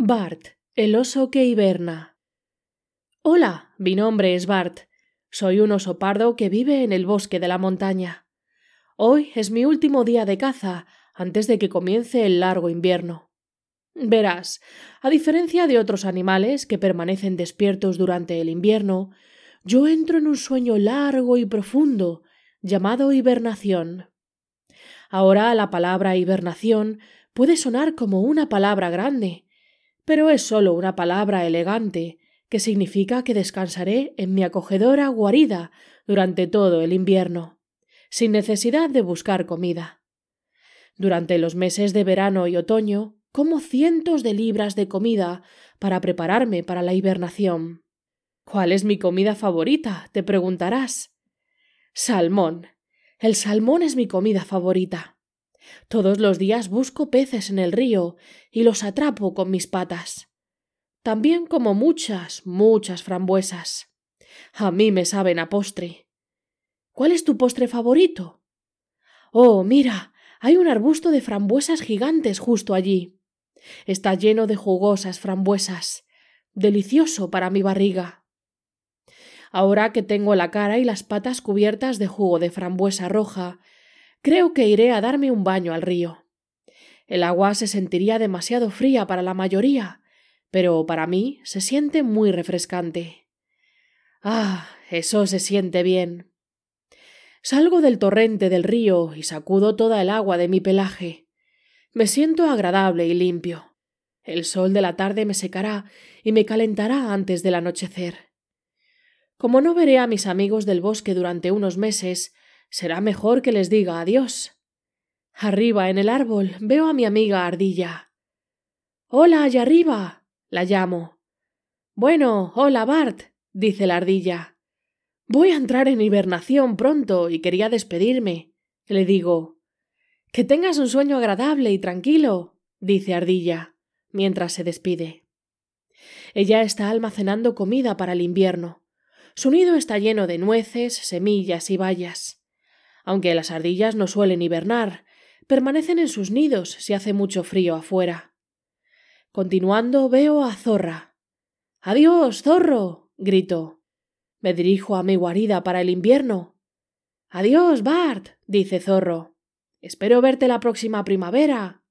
Bart, el oso que hiberna. Hola, mi nombre es Bart. Soy un oso pardo que vive en el bosque de la montaña. Hoy es mi último día de caza antes de que comience el largo invierno. Verás, a diferencia de otros animales que permanecen despiertos durante el invierno, yo entro en un sueño largo y profundo llamado hibernación. Ahora la palabra hibernación puede sonar como una palabra grande, pero es solo una palabra elegante que significa que descansaré en mi acogedora guarida durante todo el invierno, sin necesidad de buscar comida. Durante los meses de verano y otoño como cientos de libras de comida para prepararme para la hibernación. ¿Cuál es mi comida favorita? te preguntarás. Salmón. El salmón es mi comida favorita. Todos los días busco peces en el río y los atrapo con mis patas. También como muchas, muchas frambuesas. A mí me saben a postre. ¿Cuál es tu postre favorito? Oh, mira, hay un arbusto de frambuesas gigantes justo allí. Está lleno de jugosas frambuesas. Delicioso para mi barriga. Ahora que tengo la cara y las patas cubiertas de jugo de frambuesa roja, Creo que iré a darme un baño al río. El agua se sentiría demasiado fría para la mayoría, pero para mí se siente muy refrescante. Ah, eso se siente bien. Salgo del torrente del río y sacudo toda el agua de mi pelaje. Me siento agradable y limpio. El sol de la tarde me secará y me calentará antes del anochecer. Como no veré a mis amigos del bosque durante unos meses, será mejor que les diga adiós. Arriba en el árbol veo a mi amiga Ardilla. Hola, allá arriba. la llamo. Bueno, hola, Bart, dice la ardilla. Voy a entrar en hibernación pronto y quería despedirme. Le digo. Que tengas un sueño agradable y tranquilo, dice Ardilla, mientras se despide. Ella está almacenando comida para el invierno. Su nido está lleno de nueces, semillas y bayas. Aunque las ardillas no suelen hibernar, permanecen en sus nidos si hace mucho frío afuera. Continuando veo a Zorra. Adiós, zorro. grito. Me dirijo a mi guarida para el invierno. Adiós, Bart. dice Zorro. Espero verte la próxima primavera.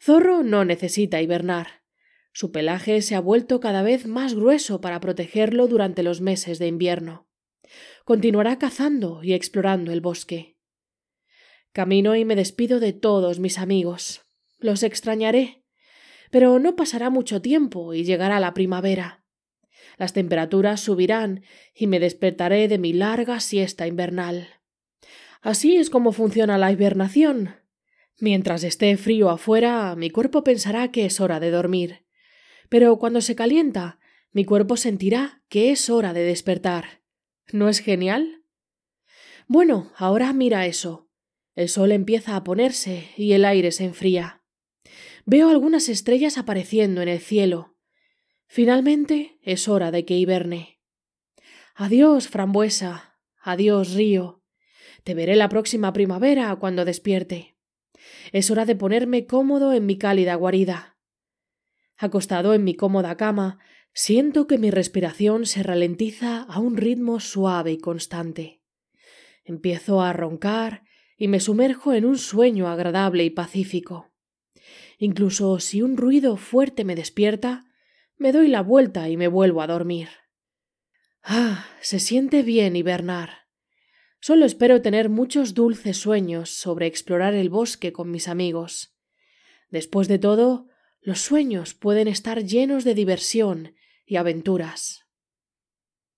Zorro no necesita hibernar. Su pelaje se ha vuelto cada vez más grueso para protegerlo durante los meses de invierno continuará cazando y explorando el bosque. Camino y me despido de todos mis amigos. Los extrañaré. Pero no pasará mucho tiempo y llegará la primavera. Las temperaturas subirán y me despertaré de mi larga siesta invernal. Así es como funciona la hibernación. Mientras esté frío afuera, mi cuerpo pensará que es hora de dormir. Pero cuando se calienta, mi cuerpo sentirá que es hora de despertar. ¿No es genial? Bueno, ahora mira eso. El sol empieza a ponerse y el aire se enfría. Veo algunas estrellas apareciendo en el cielo. Finalmente es hora de que hiberne. Adiós, frambuesa. Adiós, río. Te veré la próxima primavera cuando despierte. Es hora de ponerme cómodo en mi cálida guarida. Acostado en mi cómoda cama, Siento que mi respiración se ralentiza a un ritmo suave y constante. Empiezo a roncar y me sumerjo en un sueño agradable y pacífico. Incluso si un ruido fuerte me despierta, me doy la vuelta y me vuelvo a dormir. Ah, se siente bien hibernar. Solo espero tener muchos dulces sueños sobre explorar el bosque con mis amigos. Después de todo, los sueños pueden estar llenos de diversión y aventuras.